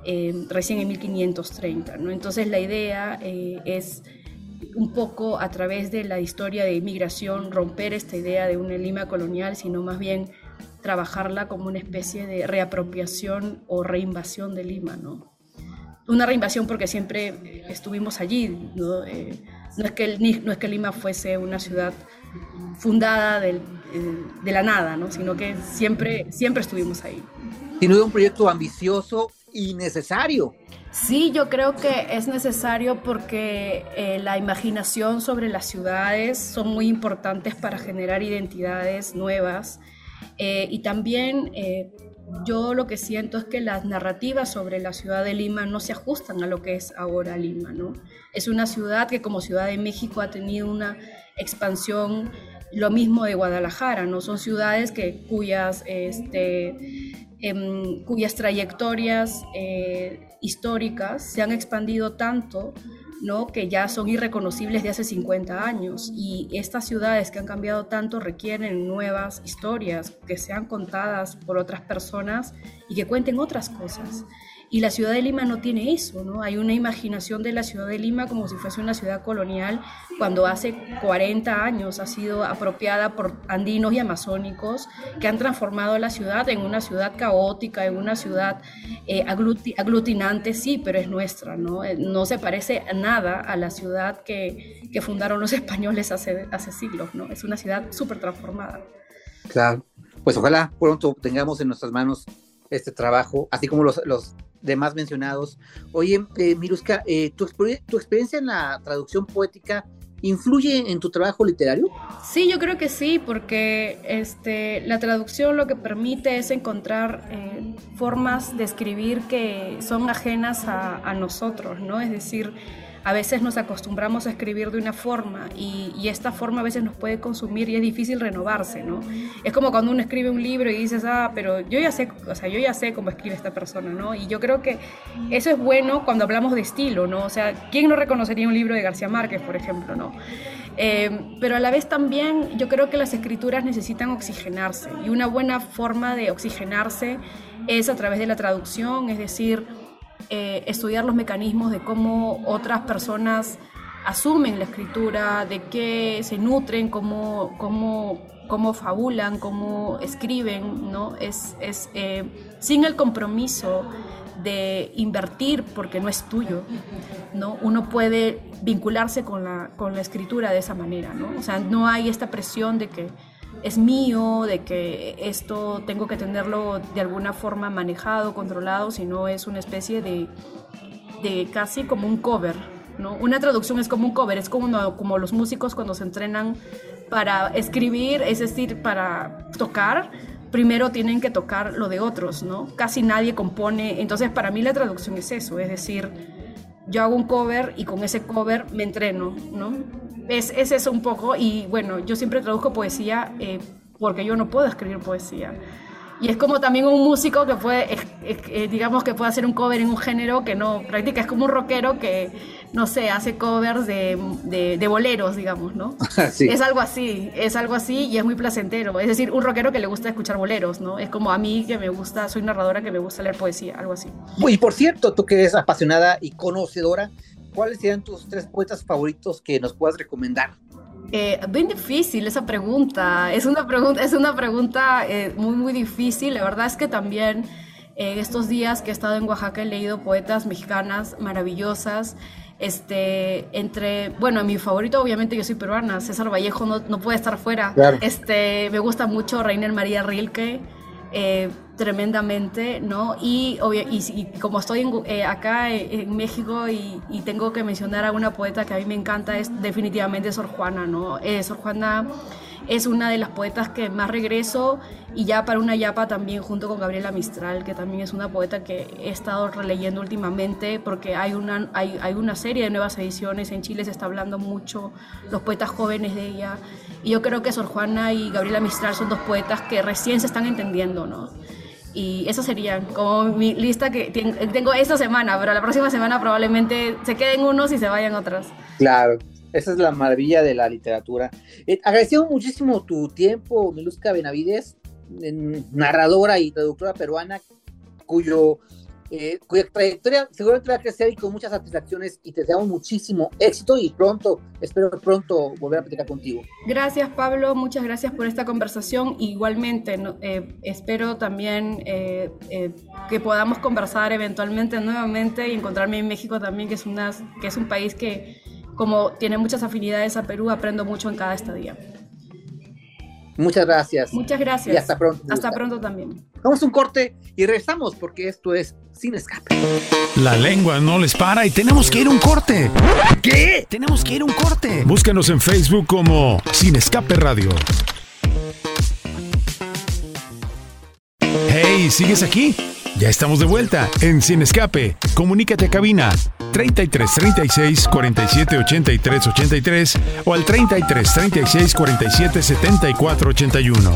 eh, recién en 1530. ¿no? Entonces la idea es un poco a través de la historia de inmigración romper esta idea de una Lima colonial, sino más bien trabajarla como una especie de reapropiación o reinvasión de Lima, ¿no? Una reinvasión porque siempre estuvimos allí. ¿no? Eh, no, es que no es que Lima fuese una ciudad fundada eh, de la nada, ¿no? sino que siempre, siempre estuvimos ahí. Sin duda un proyecto ambicioso y necesario. Sí, yo creo que es necesario porque eh, la imaginación sobre las ciudades son muy importantes para generar identidades nuevas y también yo lo que siento es que las narrativas sobre la ciudad de Lima no se ajustan a lo que es ahora Lima, ¿no? Es una ciudad que como Ciudad de México ha tenido una expansión, lo mismo de Guadalajara, ¿no? Son ciudades que, cuyas, este, em, cuyas trayectorias eh, históricas se han expandido tanto ¿no? que ya son irreconocibles de hace 50 años y estas ciudades que han cambiado tanto requieren nuevas historias que sean contadas por otras personas y que cuenten otras cosas. Y la ciudad de Lima no tiene eso, ¿no? Hay una imaginación de la ciudad de Lima como si fuese una ciudad colonial, cuando hace 40 años ha sido apropiada por andinos y amazónicos que han transformado la ciudad en una ciudad caótica, en una ciudad eh, aglutinante, sí, pero es nuestra, ¿no? Eh, no se parece nada a la ciudad que, que fundaron los españoles hace, hace siglos, ¿no? Es una ciudad súper transformada. Claro, pues ojalá pronto tengamos en nuestras manos este trabajo, así como los, los demás mencionados. Oye, eh, Miruska, eh, ¿tu, ¿tu experiencia en la traducción poética influye en tu trabajo literario? Sí, yo creo que sí, porque este, la traducción lo que permite es encontrar eh, formas de escribir que son ajenas a nosotros, ¿no? Es decir, a veces nos acostumbramos a escribir de una forma y, esta forma a veces nos puede consumir y es difícil renovarse, ¿no? Es como cuando uno escribe un libro y dices, ah, pero yo ya sé, o sea, yo ya sé cómo escribe esta persona, ¿no? Y yo creo que eso es bueno cuando hablamos de estilo, ¿no? O sea, ¿quién no reconocería un libro de García Márquez, por ejemplo, ¿no? Eh, pero a la vez también yo creo que las escrituras necesitan oxigenarse y una buena forma de oxigenarse es a través de la traducción, es decir, eh, estudiar los mecanismos de cómo otras personas asumen la escritura, de qué se nutren, cómo, cómo, cómo fabulan, cómo escriben, ¿no? Es, es eh, sin el compromiso de invertir porque no es tuyo, ¿no? Uno puede vincularse con la, con la escritura de esa manera, ¿no? O sea, no hay esta presión de que es mío, de que esto tengo que tenerlo de alguna forma manejado, controlado, sino es una especie de, de casi como un cover. ¿no? Una traducción es como un cover, es como, como los músicos cuando se entrenan para escribir, es decir, para tocar, primero tienen que tocar lo de otros, ¿no? Casi nadie compone, entonces para mí la traducción es eso, es decir, yo hago un cover y con ese cover me entreno, ¿no? Es, es eso un poco y bueno, yo siempre traduzco poesía eh, porque yo no puedo escribir poesía. Y es como también un músico que puede, eh, digamos que puede hacer un cover en un género que no practica, es como un rockero que, no sé, hace covers de, de, boleros, digamos, ¿no? Es algo así, es algo así y es muy placentero. Es decir, un rockero que le gusta escuchar boleros, ¿no? Es como a mí que me gusta, soy narradora que me gusta leer poesía, algo así. Y por cierto, tú que eres apasionada y conocedora, ¿cuáles serían tus tres poetas favoritos que nos puedas recomendar? Eh, bien difícil esa pregunta. Es una pregunta, es una pregunta eh, muy, muy difícil. La verdad es que también en estos días que he estado en Oaxaca he leído poetas mexicanas maravillosas. Este, entre, bueno, mi favorito obviamente yo soy peruana, César Vallejo no, no puede estar fuera. Este, me gusta mucho Rainer María Rilke. Eh, tremendamente, ¿no? Y, y, como estoy eh, acá en, México y, tengo que mencionar a una poeta que a mí me encanta, es definitivamente Sor Juana, ¿no? Eh, Sor Juana es una de las poetas que más regreso y ya para una yapa también junto con Gabriela Mistral, que también es una poeta que he estado releyendo últimamente porque hay una, hay, hay una serie de nuevas ediciones, en Chile se está hablando mucho, los poetas jóvenes de ella, y yo creo que Sor Juana y Gabriela Mistral son dos poetas que recién se están entendiendo, ¿no? Y eso sería como mi lista que tengo esta semana, pero la próxima semana probablemente se queden unos y se vayan otros. Claro, esa es la maravilla de la literatura. Eh, agradecemos muchísimo tu tiempo, Miluska Benavides, narradora y traductora peruana, cuyo eh, cuya trayectoria seguramente va a crecer y con muchas satisfacciones y te deseamos muchísimo éxito y pronto, espero pronto volver a platicar contigo. Gracias Pablo, muchas gracias por esta conversación. Igualmente, eh, espero también eh, que podamos conversar eventualmente nuevamente y encontrarme en México también, que es, una, que es un país que como tiene muchas afinidades a Perú, aprendo mucho en cada estadía. Muchas gracias. Muchas gracias. Y hasta pronto. Hasta pronto también. Vamos a un corte y regresamos porque esto es Sin Escape. La lengua no les para y tenemos que ir a un corte. ¿Qué? Tenemos que ir a un corte. Búscanos en Facebook como Sin Escape Radio. Hey Hey, ¿sigues aquí? Ya estamos de vuelta en Sin Escape. Comunícate a cabina 33 36 47 83 83 o al 33 36 47 74 81.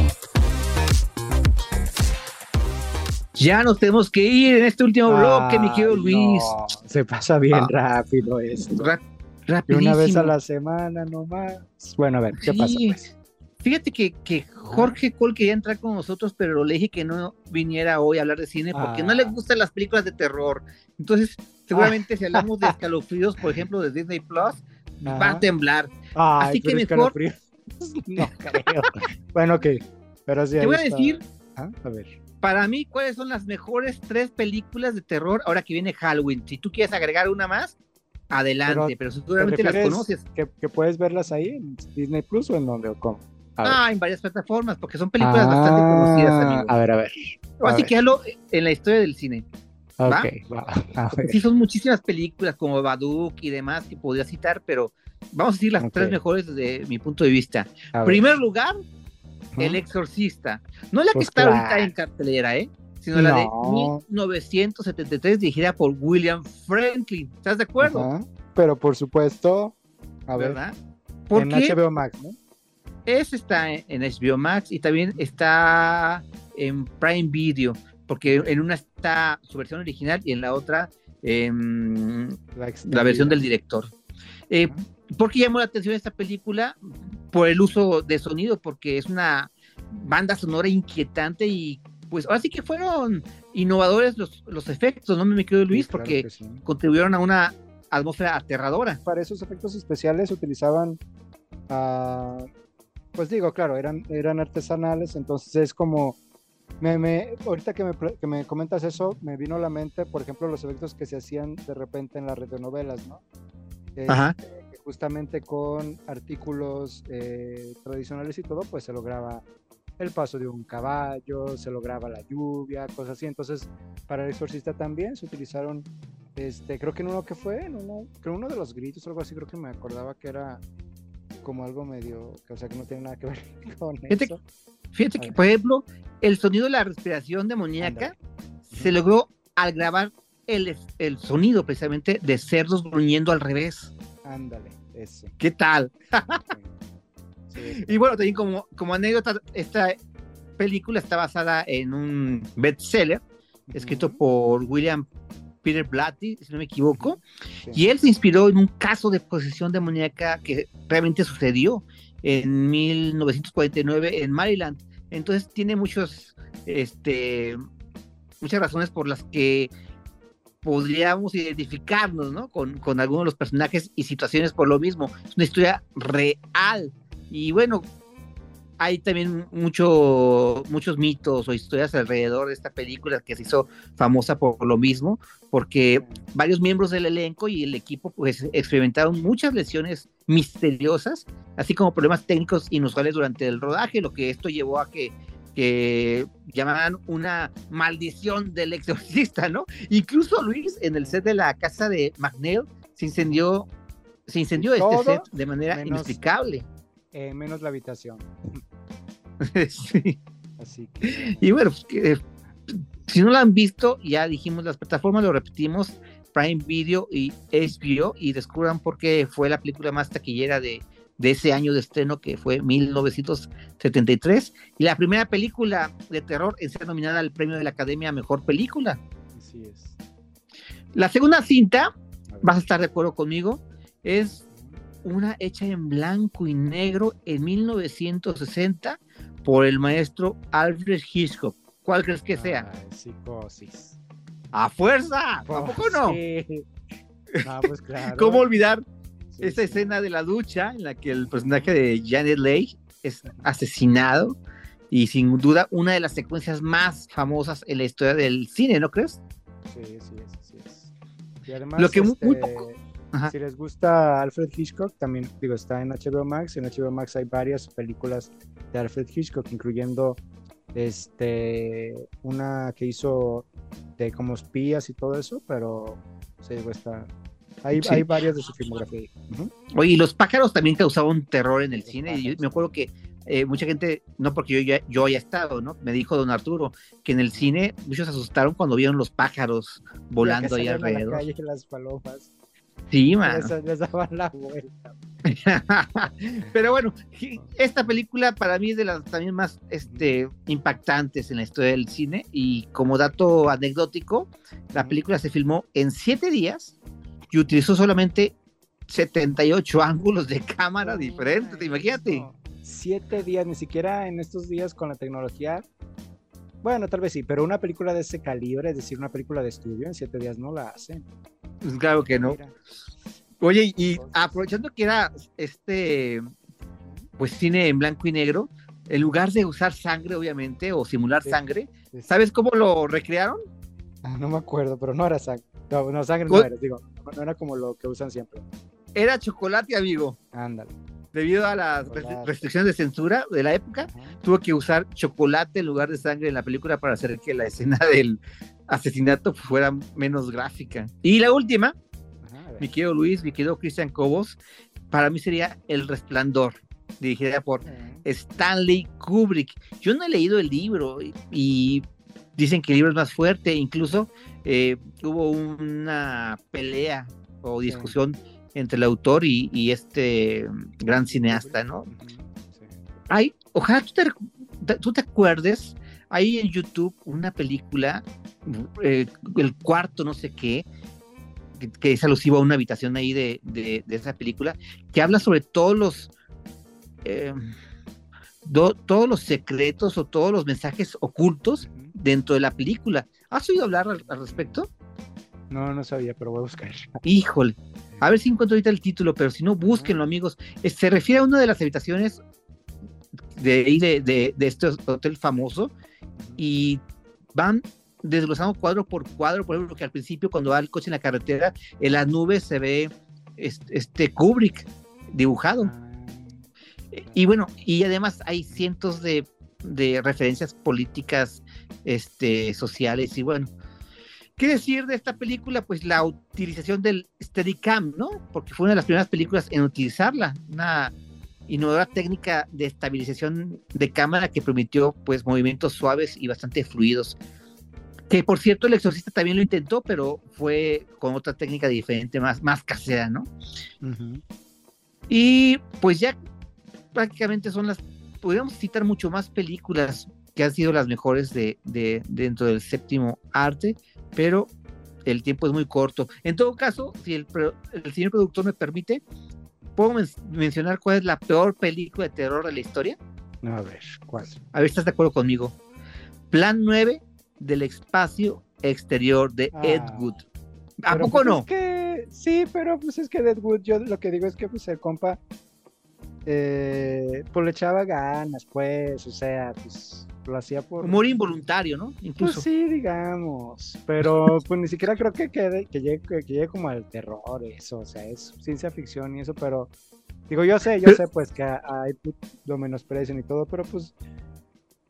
Ya nos tenemos que ir en este último bloque, mi querido Luis. no, se pasa bien Ah. rápido esto. Ra- Y rapidísimo. una vez a la semana nomás. Bueno, a ver, ¿qué pasa? Sí. Pues? Fíjate que, que Jorge Cole quería entrar con nosotros, pero le dije que no viniera hoy a hablar de cine porque no le Ah. gustan las películas de terror. Entonces, seguramente si hablamos de escalofríos, por ejemplo, de Disney Plus, va a temblar. Así que mejor- escalofríos. No creo. bueno, ok. Pero sí, Te voy a decir, Ah, A ver. para mí, cuáles son las mejores tres películas de terror ahora que viene Halloween. Si tú quieres agregar una más, adelante, pero, ¿Te seguramente las conoces. Que, que puedes verlas ahí en Disney Plus o en donde o cómo? Ver. Ah, en varias plataformas, porque son películas bastante conocidas, Ah, amigo. A ver, a ver. a Así ver. que hazlo en la historia del cine. ¿va? Ok, va. A ver. Sí, son muchísimas películas como Baduc y demás que podría citar, pero vamos a decir las Ok. tres mejores desde mi punto de vista. ver. Primer lugar, Ujú. El Exorcista. No la que Pues está ahorita claro. en cartelera, ¿eh? Sino la de No. 1973, dirigida por William Franklin. ¿Estás de acuerdo? Ajá. Pero por supuesto, a ver, ¿Verdad? en Porque HBO Max, ¿no? Ese está en HBO Max y también está en Prime Video, porque en una está su versión original y en la otra em, la versión del director. Eh, ¿Por qué llamó la atención esta película? Por el uso de sonido, porque es una banda sonora inquietante y pues ahora sí que fueron innovadores los, los efectos, ¿no, mi querido Luis? Sí, claro porque sí. contribuyeron a una atmósfera aterradora. Para esos efectos especiales utilizaban, ah, pues digo, claro, eran, eran artesanales, entonces es como, me, me, ahorita que me, que me comentas eso, me vino a la mente, por ejemplo, los efectos que se hacían de repente en las radionovelas, ¿no? Este, Ajá. que justamente con artículos eh, tradicionales y todo, pues se lograba el paso de un caballo, se lograba la lluvia, cosas así. Entonces, para el exorcista también se utilizaron, este, creo que en uno que fue, en uno, creo uno de los gritos, algo así, creo que me acordaba que era como algo medio, o sea, que no tiene nada que ver con Fíjate, eso. fíjate A que, por ejemplo, el sonido de la respiración demoníaca se logró al grabar el, el sonido precisamente de cerdos gruñendo al revés. Ándale, eso. ¿Qué tal? Sí, Y bueno, también como, como anécdota, esta película está basada en un bestseller escrito por William Peter Blatty, si no me equivoco, sí. y él se inspiró en un caso de posesión demoníaca que realmente sucedió en 1949 en Maryland. Entonces tiene muchos, este, muchas razones por las que podríamos identificarnos, ¿no? Con, con algunos de los personajes y situaciones por lo mismo. Es una historia real. Y bueno, hay también mucho, muchos mitos o historias alrededor de esta película que se hizo famosa por lo mismo, porque varios miembros del elenco y el equipo pues experimentaron muchas lesiones misteriosas, así como problemas técnicos inusuales durante el rodaje, lo que esto llevó a que que llamaban una maldición del exorcista, ¿no? Incluso Luis, en el set de la casa de McNeil, se incendió, se incendió este set de manera menos- inexplicable. Eh, menos la habitación. Sí. Así que, Y bueno, eh, si no lo han visto, ya dijimos las plataformas, lo repetimos, Prime Video y HBO, y descubran por qué fue la película más taquillera de, de ese año de estreno, que fue 1973, y la primera película de terror en ser nominada al premio de la Academia a Mejor Película. así es. La segunda cinta, A vas a estar de acuerdo conmigo, es una hecha en blanco y negro en 1960 por el maestro Alfred Hitchcock. ¿Cuál crees que sea? Ay, psicosis. ¡A fuerza! ¿A poco no? Sí. Ah, pues claro. ¿Cómo olvidar Sí, esa sí. escena de la ducha en la que el personaje de Janet Leigh es asesinado? Y sin duda una de las secuencias más famosas en la historia del cine, ¿no crees? Sí, sí sí es. Y además, Lo que muy este, poco- Ajá. si les gusta Alfred Hitchcock, también, digo, está en HBO Max. En HBO Max hay varias películas de Alfred Hitchcock, incluyendo este una que hizo de como espías y todo eso, pero sí, está. Hay, Sí. hay varias de su filmografía. Ujú. Oye, y los pájaros también causaban terror en el Los cine. Y yo me acuerdo que eh, mucha gente, no porque yo, ya, yo haya estado, ¿no? Me dijo don Arturo que en el cine muchos se asustaron cuando vieron los pájaros volando ahí alrededor. La calle, las palomas. Sí, man. Les, les daban la vuelta. Pero bueno, esta película para mí es de las también más este, impactantes en la historia del cine y como dato anecdótico, la película se filmó en siete días y utilizó solamente 78 ángulos de cámara diferentes, imagínate. Siete días, ni siquiera en estos días con la tecnología. Bueno, tal vez sí, pero una película de ese calibre, es decir, una película de estudio, en siete días no la hacen. Pues claro que no. Mira. Oye, y aprovechando que era este, pues cine en blanco y negro, en lugar de usar sangre, obviamente, o simular sí, sangre, sí. ¿sabes cómo lo recrearon? Ah, no me acuerdo, pero no era sangre. No, no sangre no era, digo, no era como lo que usan siempre. Era chocolate, amigo. Ándale. Debido a las restricciones de censura de la época, tuvo que usar chocolate en lugar de sangre en la película para hacer que la escena del asesinato fuera menos gráfica. Y la última, mi querido Luis, mi querido Cristian Cobos, para mí sería El Resplandor, dirigida por Stanley Kubrick. Yo no he leído el libro y, y dicen que el libro es más fuerte, incluso eh, hubo una pelea o discusión sí. Entre el autor y, y, este gran cineasta, ¿no? Sí. Hay, ojalá tú te, tú te acuerdes, hay en YouTube una película, eh, el cuarto no sé qué, que, que, es alusivo a una habitación ahí de, de, de esa película, que habla sobre todos los... Eh, do, todos los secretos o todos los mensajes ocultos dentro de la película. ¿Has oído hablar al, al, respecto? No, no sabía, pero voy a buscar. Híjole, a ver si encuentro ahorita el título, pero si no, búsquenlo, amigos. Se refiere a una de las habitaciones de, de, de, de este hotel famoso y van desglosando cuadro por cuadro, por ejemplo, que al principio cuando va el coche en la carretera, en las nubes se ve este, Kubrick dibujado. Y bueno, y además hay cientos de, de, referencias políticas, este, sociales, y bueno. ¿Qué decir de esta película? Pues la utilización del Steadicam, ¿no? Porque fue una de las primeras películas en utilizarla, una innovadora técnica de estabilización de cámara que permitió pues movimientos suaves y bastante fluidos. Que por cierto, el exorcista también lo intentó, pero fue con otra técnica diferente, más, más casera, ¿no? Uh -huh. Y pues ya prácticamente son las, podríamos citar mucho más películas que han sido las mejores de, de, dentro del séptimo arte, pero el tiempo es muy corto. En todo caso, si el, el señor productor me permite, ¿puedo men mencionar cuál es la peor película de terror de la historia? A ver, ¿cuál? A ver, ¿estás de acuerdo conmigo? Plan 9 del espacio exterior de ah, Ed Wood. ¿A poco pues no? Es que, sí, pero pues es que Ed Wood, yo lo que digo es que pues el compa eh, pues le echaba ganas, pues, o sea, pues lo hacía por... Humor involuntario, ¿no? Incluso. Pues sí, digamos, pero pues ni siquiera creo que, quede, que, llegue, que llegue como al terror eso, o sea, es ciencia ficción y eso, pero digo, yo sé, yo sé pues que hay lo menosprecian y todo, pero pues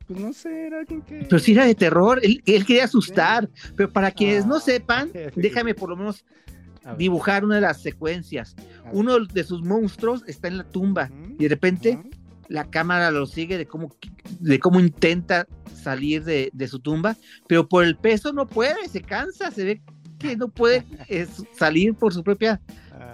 pues no sé, era alguien que... Pero sí era de terror, él, él quería asustar, sí. pero para quienes ah, no sepan, déjame por lo menos dibujar una de las secuencias. Uno de sus monstruos está en la tumba uh -huh. y de repente uh -huh. La cámara lo sigue de cómo, de cómo intenta salir de, de, su tumba, pero por el peso no puede, se cansa, se ve que no puede es, salir por su propia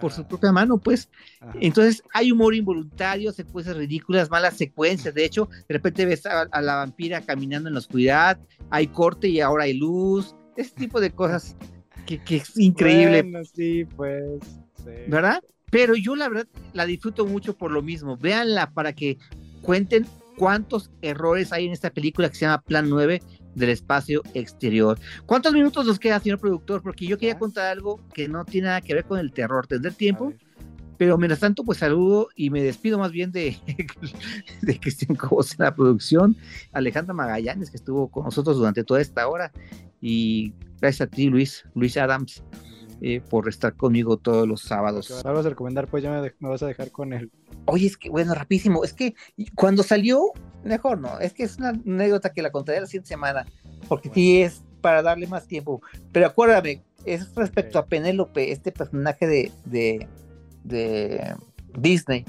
por su propia mano, pues. Ajá. Entonces hay humor involuntario, secuencias ridículas, malas secuencias. De hecho, de repente ves a, a, la vampira caminando en la oscuridad, hay corte y ahora hay luz, ese tipo de cosas que, que es increíble. Bueno, sí, pues. Sí. ¿Verdad? Pero yo la verdad la disfruto mucho por lo mismo. Véanla para que cuenten cuántos errores hay en esta película que se llama Plan 9 del espacio exterior. ¿Cuántos minutos nos queda, señor productor? Porque yo quería contar algo que no tiene nada que ver con el terror. ¿Tendré tiempo? Pero mientras tanto, pues saludo y me despido más bien de, de Cristian Cobos en la producción, Alejandra Magallanes, que estuvo con nosotros durante toda esta hora, y gracias a ti, Luis, Luis Adams, eh, por estar conmigo todos los sábados. ¿Me vas a recomendar? Pues ya me, me, vas a dejar con él. Oye, es que, bueno, rapidísimo, es que cuando salió, mejor no, es que es una anécdota que la contaré la siguiente semana, porque bueno. sí es para darle más tiempo. Pero acuérdame, es respecto okay. a Penélope, este personaje de, de, de Disney,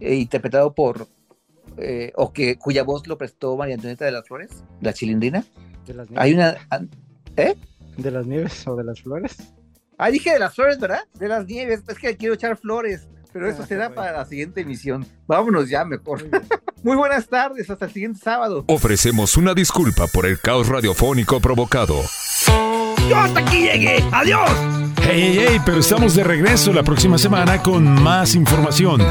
eh, interpretado por eh, o que cuya voz lo prestó María Antonieta de las Flores, la chilindrina. De las nieves. Hay una, ¿eh? ¿De las nieves o de las flores? Ah, dije de las flores, ¿verdad? De las nieves, es que quiero echar flores, pero eso Ah, será bueno. para la siguiente emisión. Vámonos ya mejor. Muy buenas tardes, hasta el siguiente sábado. Ofrecemos una disculpa por el caos radiofónico provocado. Yo hasta aquí llegué. ¡Adiós! Hey, hey, hey, pero estamos de regreso la próxima semana con más información.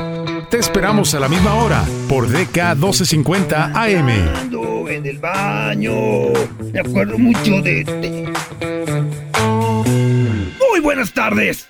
Te esperamos a la misma hora por DK 1250 AM. Ando en el baño. Me acuerdo mucho de este. Muy buenas tardes.